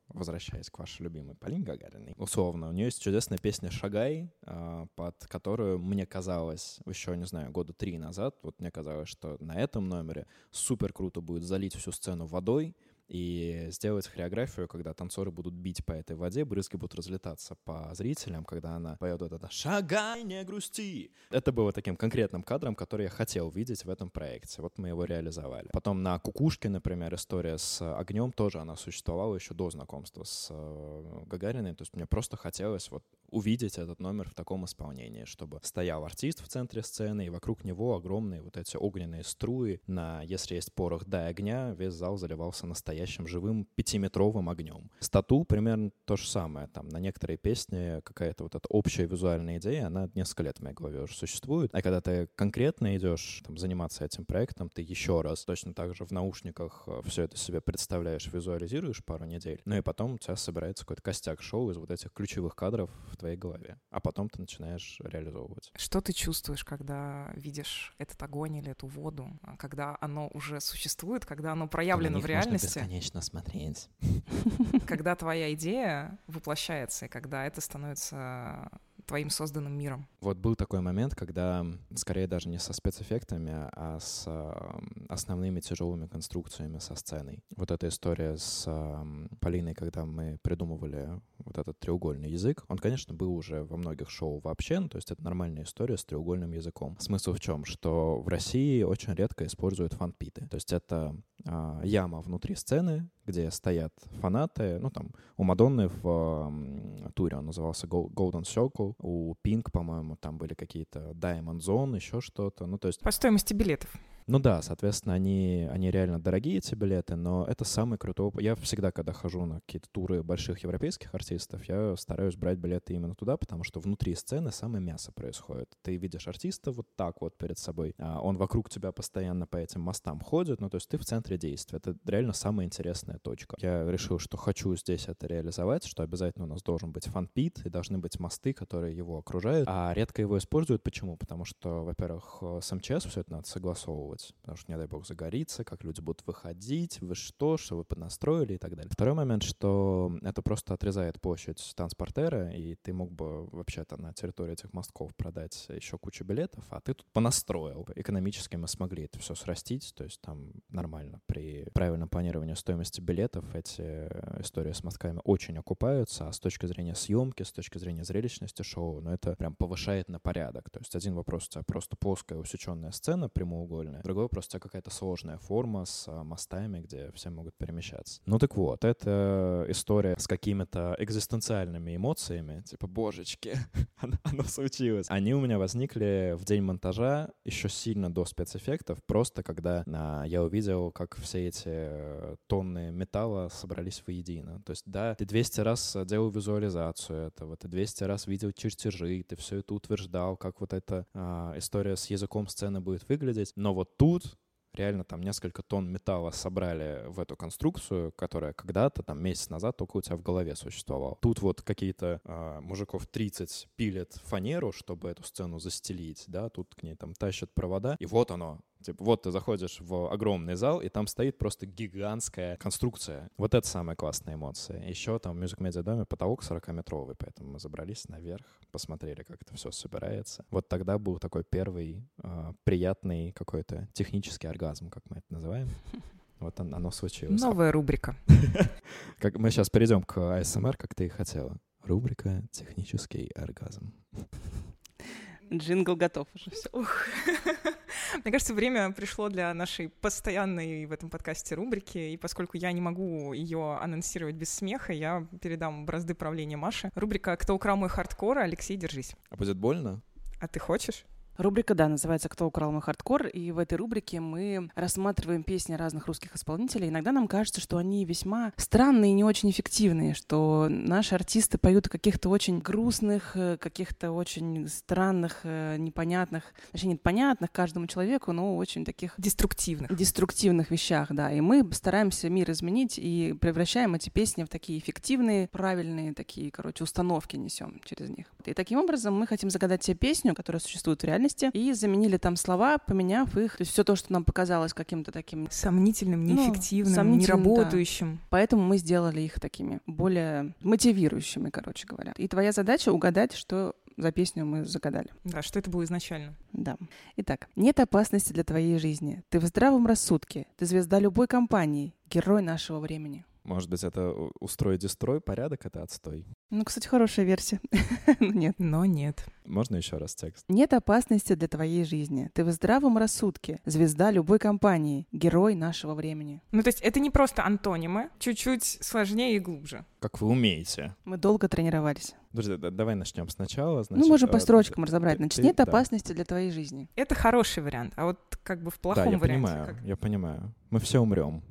возвращаясь к вашей любимой Полине Гагариной. Условно, у нее есть чудесная песня «Шагай», э, под которую мне казалось еще, не знаю, года три назад, вот мне казалось, что на этом номере супер круто будет залить всю сцену водой, и сделать хореографию, когда танцоры будут бить по этой воде, брызги будут разлетаться по зрителям, когда она поет вот это «Шагай, не грусти». Это было таким конкретным кадром, который я хотел видеть в этом проекте. Вот мы его реализовали. Потом на «Кукушке», например, история с огнем тоже она существовала еще до знакомства с э, Гагариной. То есть мне просто хотелось вот увидеть этот номер в таком исполнении, чтобы стоял артист в центре сцены, и вокруг него огромные вот эти огненные струи. На «Если есть порох, дай огня» весь зал заливался настоящим живым пятиметровым огнем. Стату примерно то же самое. Там на некоторые песни какая-то вот эта общая визуальная идея, она несколько лет в моей голове уже существует. А когда ты конкретно идешь там, заниматься этим проектом, ты еще раз точно так же в наушниках э, все это себе представляешь, визуализируешь пару недель, ну и потом у тебя собирается какой-то костяк шоу из вот этих ключевых кадров в твоей голове, а потом ты начинаешь реализовывать. Что ты чувствуешь, когда видишь этот огонь или эту воду, а когда оно уже существует, когда оно проявлено в реальности? Можно бесконечно смотреть. Когда твоя идея воплощается, и когда это становится твоим созданным миром. Вот был такой момент, когда скорее даже не со спецэффектами, а с основными тяжелыми конструкциями со сценой. Вот эта история с Полиной, когда мы придумывали вот этот треугольный язык, он, конечно, был уже во многих шоу вообще, ну, то есть это нормальная история с треугольным языком. Смысл в чем? Что в России очень редко используют фанпиты. То есть это а, яма внутри сцены, где стоят фанаты. Ну, там, у Мадонны в э, туре он назывался Golden Circle, у Pink, по-моему, там были какие-то Diamond Zone, еще что-то. Ну, то есть... По стоимости билетов. Ну да, соответственно, они, они реально дорогие, эти билеты, но это самый крутой опыт. Я всегда, когда хожу на какие-то туры больших европейских артистов, я стараюсь брать билеты именно туда, потому что внутри сцены самое мясо происходит. Ты видишь артиста вот так вот перед собой, а он вокруг тебя постоянно по этим мостам ходит, ну то есть ты в центре действия. Это реально самая интересная точка. Я решил, что хочу здесь это реализовать, что обязательно у нас должен быть фан-пит и должны быть мосты, которые его окружают, а редко его используют. Почему? Потому что, во-первых, с МЧС все это надо согласовывать, обдумывать, потому что, не дай бог, загорится, как люди будут выходить, вы что, что вы поднастроили и так далее. Второй момент, что это просто отрезает площадь транспортера, и ты мог бы вообще-то на территории этих мостков продать еще кучу билетов, а ты тут понастроил. Экономически мы смогли это все срастить, то есть там нормально. При правильном планировании стоимости билетов эти истории с мостками очень окупаются, а с точки зрения съемки, с точки зрения зрелищности шоу, ну это прям повышает на порядок. То есть один вопрос у тебя просто плоская усеченная сцена прямоугольная, Другой просто какая-то сложная форма с а, мостами, где все могут перемещаться. Ну так вот, это история с какими-то экзистенциальными эмоциями, типа, божечки, (laughs) оно случилось. Они у меня возникли в день монтажа еще сильно до спецэффектов, просто когда а, я увидел, как все эти э, тонны металла собрались воедино. То есть, да, ты 200 раз делал визуализацию этого, ты 200 раз видел чертежи, ты все это утверждал, как вот эта а, история с языком сцены будет выглядеть, но вот тут реально там несколько тонн металла собрали в эту конструкцию, которая когда-то, там, месяц назад только у тебя в голове существовала. Тут вот какие-то э, мужиков 30 пилят фанеру, чтобы эту сцену застелить, да, тут к ней там тащат провода, и вот оно, Типа, вот ты заходишь в огромный зал, и там стоит просто гигантская конструкция. Вот это самая классная эмоция. Еще там в Music Media доме потолок 40-метровый, поэтому мы забрались наверх, посмотрели, как это все собирается. Вот тогда был такой первый э, приятный какой-то технический оргазм, как мы это называем. (laughs) Вот оно случилось. Новая рубрика. (laughs) Как мы сейчас перейдем к ASMR, как ты и хотела. Рубрика «Технический оргазм». Джингл готов уже все. (laughs) Мне кажется, время пришло для нашей постоянной в этом подкасте рубрики, и поскольку я не могу ее анонсировать без смеха, я передам бразды правления Маше. Рубрика «Кто украл мой хардкор?» Алексей, держись. А будет больно? А ты хочешь? Рубрика, да, называется «Кто украл мой хардкор», и в этой рубрике мы рассматриваем песни разных русских исполнителей. Иногда нам кажется, что они весьма странные и не очень эффективные, что наши артисты поют о каких-то очень грустных, э, каких-то очень странных, э, непонятных, точнее, непонятных каждому человеку, но очень таких... Деструктивных. Деструктивных вещах, да. И мы стараемся мир изменить и превращаем эти песни в такие эффективные, правильные такие, короче, установки несем через них. И таким образом мы хотим загадать тебе песню, которая существует в реальности, реальности, и заменили там слова, поменяв их. То есть все то, что нам показалось каким-то таким... Сомнительным, ну, неэффективным, ну, сомнительным, неработающим. Да. Поэтому мы сделали их такими более мотивирующими, короче говоря. И твоя задача угадать, что за песню мы загадали. Да, что это было изначально. Да. Итак, нет опасности для твоей жизни. Ты в здравом рассудке. Ты звезда любой компании. Герой нашего времени. Может быть, это устроить дестрой, порядок — это отстой. Ну, кстати, хорошая версия. (laughs) Но нет. Но нет. Можно еще раз текст? Нет опасности для твоей жизни. Ты в здравом рассудке. Звезда любой компании. Герой нашего времени. Ну, то есть это не просто антонимы, чуть-чуть сложнее и глубже. Как вы умеете. Мы долго тренировались. Подожди, давай начнем сначала. Значит, ну, можем по э, строчкам разобрать. Значит, ты, нет да. опасности для твоей жизни. Это хороший вариант. А вот как бы в плохом да, я варианте. Понимаю, как... Я понимаю. Мы все умрем.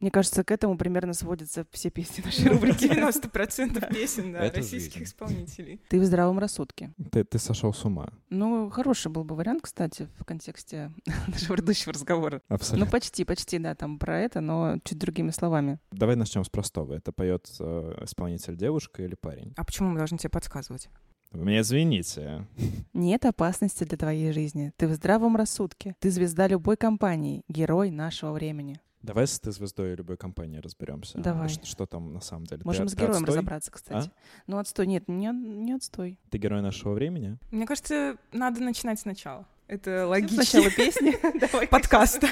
Мне кажется, к этому примерно сводятся все песни (laughs) нашей рубрики. 90% песен, да, российских исполнителей. Ты в здравом рассудке. Ты, ты сошел с ума. Ну, хороший был бы вариант, кстати, в контексте (laughs) нашего предыдущего разговора. Абсолютно. Ну, почти, почти, да, там про это, но чуть другими словами. Давай начнем с простого. Это поет э, исполнитель девушка или парень? А почему мы должны тебе подсказывать? Вы меня извините. Нет опасности для твоей жизни. Ты в здравом рассудке. Ты звезда любой компании, герой нашего времени. Давай с ты звездой любой компании разберемся. Давай. Что, что там на самом деле? Можем ты, с ты героем отстой? разобраться, кстати. Ну, отстой. Нет, не, не отстой. Ты герой нашего времени? Мне кажется, надо начинать сначала. Это логично. Сначала (laughs) песни. Давай. Подкаста.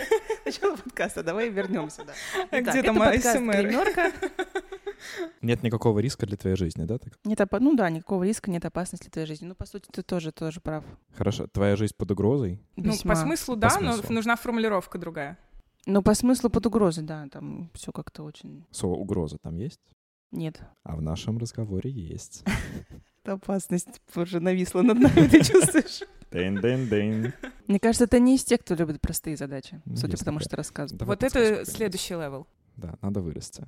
Начало подкаста. Давай вернемся. Да. Итак, Где там? «Гримерка». Нет никакого риска для твоей жизни, да? Так? Нет опа- Ну да, никакого риска, нет опасности для твоей жизни. Ну, по сути, ты тоже, тоже прав. Хорошо. Твоя жизнь под угрозой? Ну, Весьма. по смыслу, да, но смыслу. нужна формулировка другая. Ну, по смыслу под угрозой, да. Там все как-то очень... Слово угроза там есть? Нет. А в нашем разговоре есть. (laughs) Опасность уже нависла над нами, ты чувствуешь? (laughs) Дын-дын-дын. Мне кажется, это не из тех, кто любит простые задачи, Ну, судя по тому, что рассказываю. Давай вот это следующий level. Да, надо вырасти.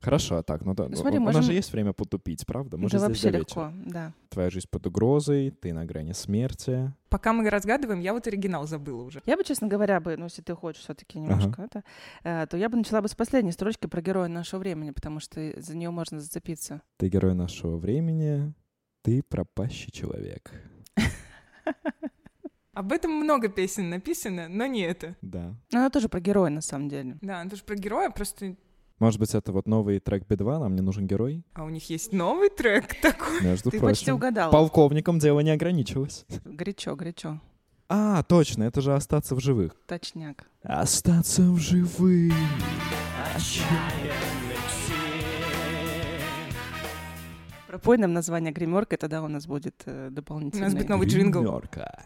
Хорошо, так, ну да. Ну, смотри, у, у нас можем- же есть время потупить, правда? Мы Это же здесь вообще до вечера. легко, да. Твоя жизнь под угрозой, ты на грани смерти. Пока мы разгадываем, я вот оригинал забыла уже. Я бы, честно говоря, бы, ну, если ты хочешь все-таки немножко это, э, то я бы начала бы с последней строчки про героя нашего времени, потому что за нее можно зацепиться. Ты герой нашего времени, ты пропащий человек. (laughs) Об этом много песен написано, но не это. Да. Но она тоже про героя, на самом деле. Да, это же про героя, просто... Может быть, это вот новый трек Би-2, нам не нужен герой? А у них есть новый трек (laughs) такой. Между Ты прочим. почти угадал. Полковником дело не ограничилось. Горячо, горячо. А, точно, это же остаться в живых. Точняк. Остаться в живых. Пропой нам название гримерка, и тогда у нас будет э, дополнительный. У нас будет новый джингл. Гримерка.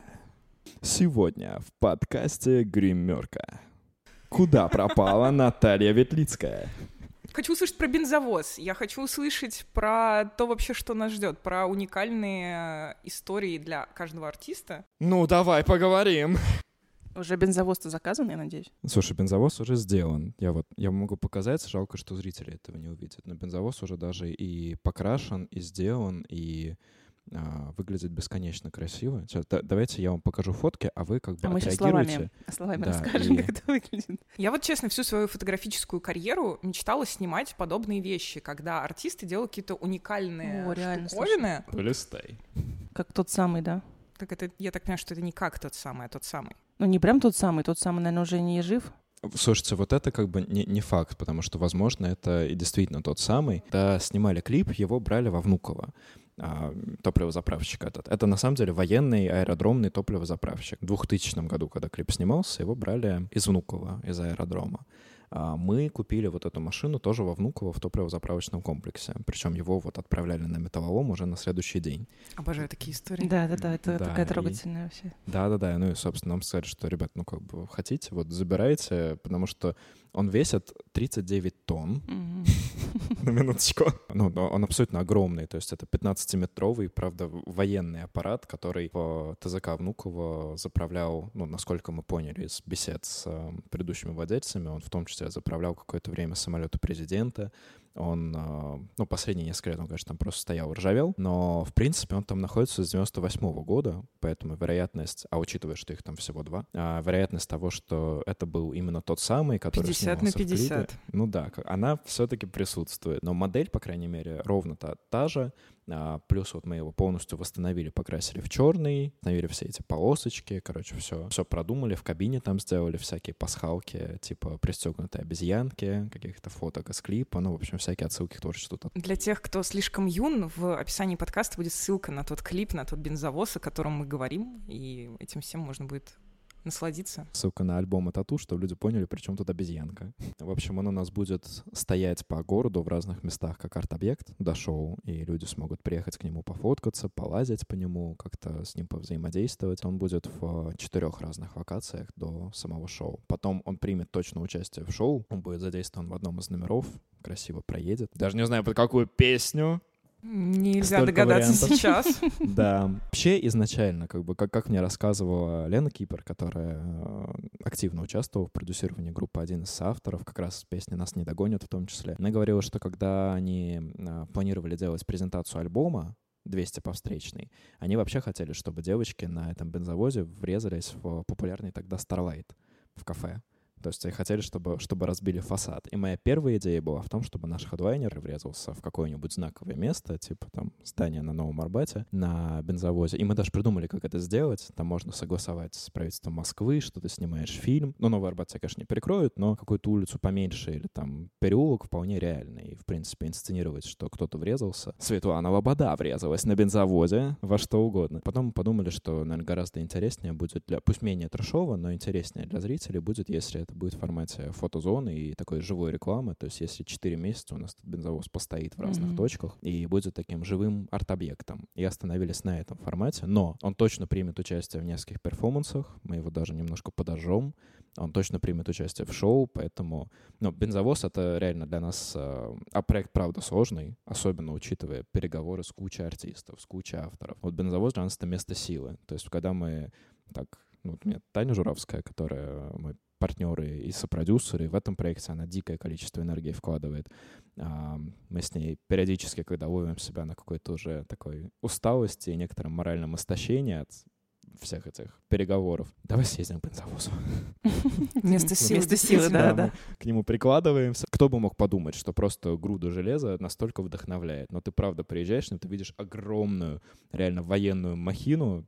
Сегодня в подкасте Гримерка. Куда пропала Наталья Ветлицкая? Хочу услышать про бензовоз. Я хочу услышать про то вообще, что нас ждет, про уникальные истории для каждого артиста. Ну, давай поговорим. Уже бензовоз-то заказан, я надеюсь? Слушай, бензовоз уже сделан. Я вот, я могу показать, жалко, что зрители этого не увидят. Но бензовоз уже даже и покрашен, и сделан, и выглядит бесконечно красиво. Сейчас, да- давайте я вам покажу фотки, а вы как бы А мы сейчас словами, словами Да, расскажем, (laughs) и- как это выглядит. Я вот, честно, всю свою фотографическую карьеру мечтала снимать подобные вещи, когда артисты делают какие-то уникальные О, реально, штуковины. Полистай. Как тот самый, да? Так это, я так понимаю, что это не как тот самый, а тот самый. Ну, не прям тот самый, тот самый, наверное, уже не жив. Слушайте, вот это как бы не, не факт, потому что, возможно, это и действительно тот самый. Когда снимали клип, его брали во Внуково, а, топливозаправщик этот. Это на самом деле военный аэродромный топливозаправщик. В 2000 году, когда клип снимался, его брали из Внуково, из аэродрома. А Мы купили вот эту машину тоже во Внуково в топливозаправочном комплексе. Причем его вот отправляли на металлолом уже на следующий день. Обожаю такие истории. Да, да, да, это Да, такая и- трогательная вообще. Да-да-да, ну и, собственно, нам сказали, что, ребят, ну как бы хотите, вот забирайте, потому что он весит 39 тонн, (laughs) на минуточку. Ну, он абсолютно огромный, то есть это 15-метровый, правда, военный аппарат, который в ТЗК Внуково заправлял, ну, насколько мы поняли из бесед с э, предыдущими владельцами, он в том числе заправлял какое-то время самолеты президента, он, э, ну, последние несколько лет он, конечно, там просто стоял, ржавел, но, в принципе, он там находится с 98 года, поэтому вероятность, а учитывая, что их там всего два, а, вероятность того, что это был именно тот самый, который 50 на снимался в клипе, 50. ну да, она все-таки присутствует. Но модель, по крайней мере, ровно та, та же. А, плюс вот мы его полностью восстановили, покрасили в черный, установили все эти полосочки, короче, все, все продумали, в кабине там сделали всякие пасхалки, типа пристегнутые обезьянки, каких-то фоток из клипа, ну, в общем, всякие отсылки к творчеству. тут. Для тех, кто слишком юн, в описании подкаста будет ссылка на тот клип, на тот бензовоз, о котором мы говорим, и этим всем можно будет насладиться. Ссылка на альбом и тату, чтобы люди поняли, при чем тут обезьянка. В общем, он у нас будет стоять по городу в разных местах как арт-объект до шоу, и люди смогут приехать к нему пофоткаться, полазить по нему, как-то с ним повзаимодействовать. Он будет в четырех разных локациях до самого шоу. Потом он примет точно участие в шоу, он будет задействован в одном из номеров, красиво проедет. Даже не знаю, под какую песню, Нельзя Столько догадаться вариантов. сейчас. (laughs) Да. Вообще изначально, как бы, как, как мне рассказывала Лена Кипер, которая э, активно участвовала в продюсировании группы, один из авторов, как раз песни «Нас не догонят» в том числе, она говорила, что когда они э, планировали делать презентацию альбома, 200 по встречной, они вообще хотели, чтобы девочки на этом бензовозе врезались в популярный тогда Starlight в кафе. То есть они хотели, чтобы, чтобы разбили фасад. И моя первая идея была в том, чтобы наш хедлайнер врезался в какое-нибудь знаковое место, типа там здание на Новом Арбате, на бензовозе. И мы даже придумали, как это сделать. Там можно согласовать с правительством Москвы, что ты снимаешь фильм. Ну, Новый Арбат тебя, конечно, не перекроют, но какую-то улицу поменьше или там переулок вполне реальный. И, в принципе, инсценировать, что кто-то врезался. Светлана Лобода врезалась на бензовозе, во что угодно. Потом мы подумали, что, наверное, гораздо интереснее будет для, пусть менее трешово, но интереснее для зрителей будет, если это будет в формате фотозоны и такой живой рекламы. То есть если 4 месяца у нас тут бензовоз постоит в разных mm-hmm. точках и будет таким живым арт-объектом. И остановились на этом формате, но он точно примет участие в нескольких перформансах. Мы его даже немножко подожжем он точно примет участие в шоу, поэтому, ну, «Бензовоз» — это реально для нас, э, а проект, правда, сложный, особенно учитывая переговоры с кучей артистов, с кучей авторов. Вот «Бензовоз» для нас — это место силы. То есть когда мы так, ну, вот у меня Таня Журавская, которая мой партнеры и сопродюсеры. В этом проекте она дикое количество энергии вкладывает. Мы с ней периодически, когда ловим себя на какой-то уже такой усталости и некотором моральном истощении от всех этих переговоров. Давай съездим к бензовозу. (laughs) Место силы. Место силы, да, да. К нему прикладываемся. Кто бы мог подумать, что просто груда железа настолько вдохновляет. Но ты правда приезжаешь, но ты видишь огромную, реально военную махину,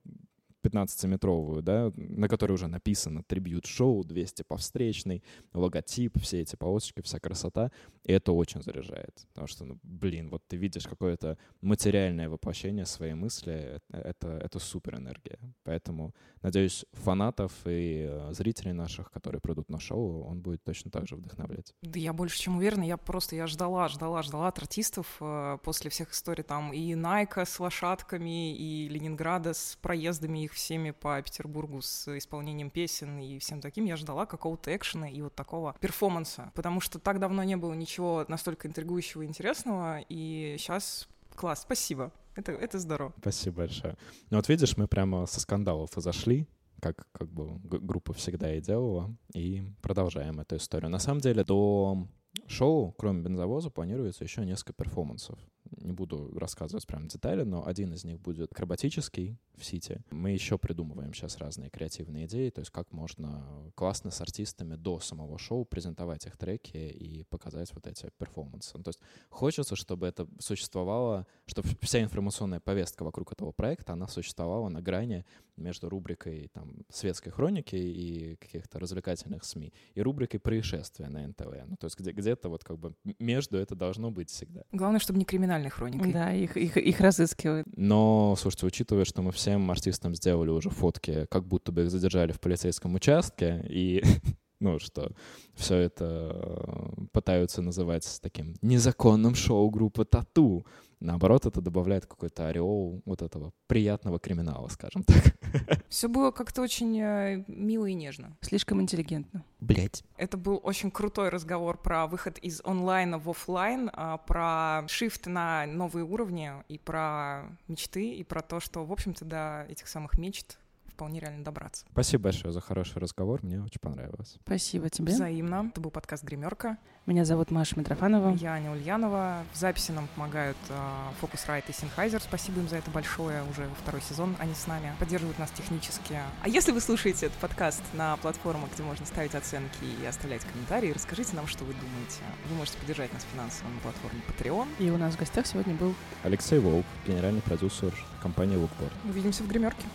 15-метровую, да, на которой уже написано «Трибьют-шоу», 200 по встречной, логотип, все эти полосочки, вся красота. И это очень заряжает. Потому что, ну, блин, вот ты видишь какое-то материальное воплощение своей мысли, э, это, это супер энергия. Поэтому, надеюсь, фанатов и э, зрителей наших, которые придут на шоу, он будет точно так же вдохновлять. Да я больше чем уверена, я просто, я ждала, ждала, ждала от артистов э, после всех историй там и Найка с лошадками, и Ленинграда с проездами их всеми по Петербургу с исполнением песен и всем таким, я ждала какого-то экшена и вот такого перформанса, потому что так давно не было ничего настолько интригующего и интересного, и сейчас класс, спасибо. Это, это здорово. Спасибо большое. Ну вот видишь, мы прямо со скандалов и зашли, как, как бы группа всегда и делала, и продолжаем эту историю. На самом деле, до шоу, кроме бензовоза, планируется еще несколько перформансов не буду рассказывать прям детали, но один из них будет акробатический в Сити. Мы еще придумываем сейчас разные креативные идеи, то есть как можно классно с артистами до самого шоу презентовать их треки и показать вот эти перформансы. Ну, то есть хочется, чтобы это существовало, чтобы вся информационная повестка вокруг этого проекта, она существовала на грани между рубрикой там светской хроники и каких-то развлекательных СМИ и рубрикой происшествия на НТВ. Ну, то есть где- где-то вот как бы между это должно быть всегда. Главное, чтобы не криминальный хроникой. Да, их, их, их разыскивают. Но, слушайте, учитывая, что мы всем артистам сделали уже фотки, как будто бы их задержали в полицейском участке, и (laughs) ну, что все это э, пытаются называть таким незаконным шоу группы Тату. Наоборот, это добавляет какой-то ореол вот этого приятного криминала, скажем так. (laughs) Все было как-то очень э, мило и нежно. Слишком интеллигентно. Блять. Это был очень крутой разговор про выход из онлайна в офлайн, а, про шифт на новые уровни и про мечты, и про то, что, в общем-то, до этих самых мечт вполне реально добраться. Спасибо большое за хороший разговор, мне очень понравилось. Спасибо тебе. Взаимно. Это был подкаст «Гримерка». Меня зовут Маша Митрофанова. Я Аня Ульянова. В записи нам помогают Focusrite и Sennheiser. Спасибо им за это большое. Уже второй сезон они с нами. Поддерживают нас технически. А если вы слушаете этот подкаст на платформах, где можно ставить оценки и оставлять комментарии, расскажите нам, что вы думаете. Вы можете поддержать нас финансово на платформе Patreon. И у нас в гостях сегодня был Алексей Волк, генеральный продюсер компании Lookboard. Увидимся в гримерке.